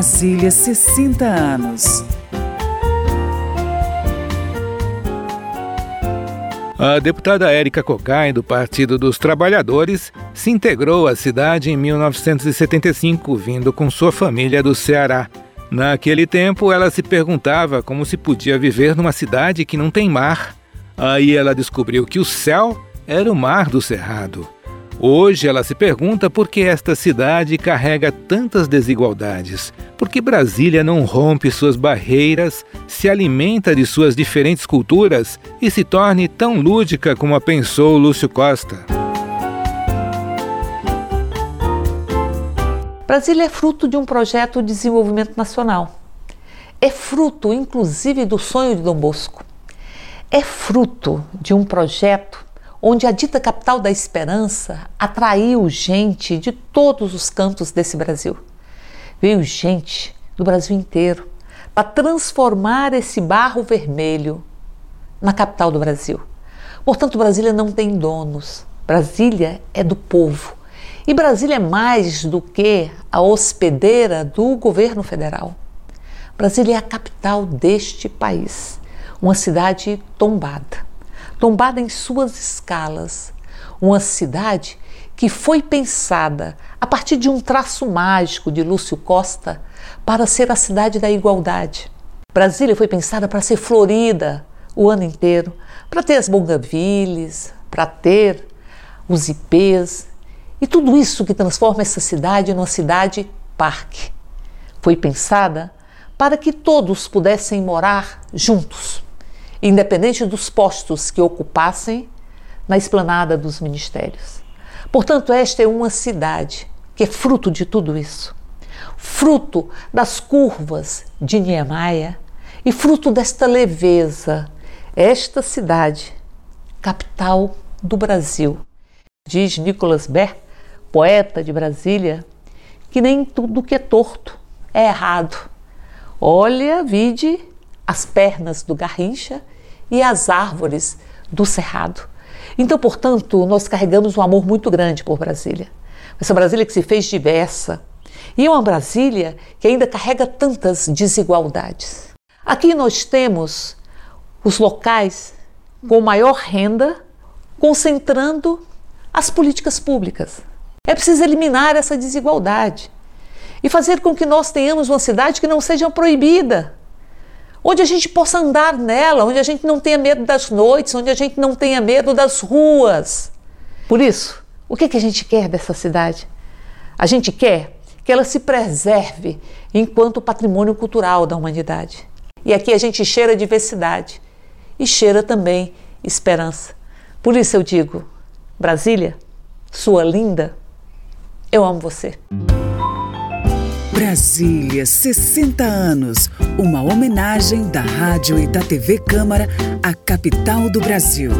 Brasília 60 anos. A deputada Érica Cocai, do Partido dos Trabalhadores, se integrou à cidade em 1975, vindo com sua família do Ceará. Naquele tempo, ela se perguntava como se podia viver numa cidade que não tem mar. Aí ela descobriu que o céu era o mar do Cerrado. Hoje ela se pergunta por que esta cidade carrega tantas desigualdades, por que Brasília não rompe suas barreiras, se alimenta de suas diferentes culturas e se torne tão lúdica como a pensou Lúcio Costa. Brasília é fruto de um projeto de desenvolvimento nacional. É fruto, inclusive, do sonho de Dom Bosco. É fruto de um projeto onde a dita capital da esperança atraiu gente de todos os cantos desse Brasil. Veio gente do Brasil inteiro para transformar esse barro vermelho na capital do Brasil. Portanto, Brasília não tem donos. Brasília é do povo. E Brasília é mais do que a hospedeira do governo federal. Brasília é a capital deste país, uma cidade tombada tombada em suas escalas, uma cidade que foi pensada a partir de um traço mágico de Lúcio Costa para ser a cidade da igualdade. Brasília foi pensada para ser florida o ano inteiro, para ter as bongavilles, para ter os ipês e tudo isso que transforma essa cidade numa cidade parque. Foi pensada para que todos pudessem morar juntos independente dos postos que ocupassem na esplanada dos ministérios. Portanto, esta é uma cidade que é fruto de tudo isso, fruto das curvas de Niemeyer e fruto desta leveza. Esta cidade, capital do Brasil, diz Nicolas Ber, poeta de Brasília, que nem tudo que é torto é errado. Olha, vide as pernas do Garrincha e as árvores do cerrado. Então, portanto, nós carregamos um amor muito grande por Brasília. Essa Brasília que se fez diversa e é uma Brasília que ainda carrega tantas desigualdades. Aqui nós temos os locais com maior renda concentrando as políticas públicas. É preciso eliminar essa desigualdade e fazer com que nós tenhamos uma cidade que não seja proibida, onde a gente possa andar nela, onde a gente não tenha medo das noites, onde a gente não tenha medo das ruas. Por isso, o que, que a gente quer dessa cidade? A gente quer que ela se preserve enquanto patrimônio cultural da humanidade. E aqui a gente cheira diversidade e cheira também esperança. Por isso eu digo, Brasília, sua linda, eu amo você. Brasília, 60 anos. Uma homenagem da rádio e da TV Câmara à capital do Brasil.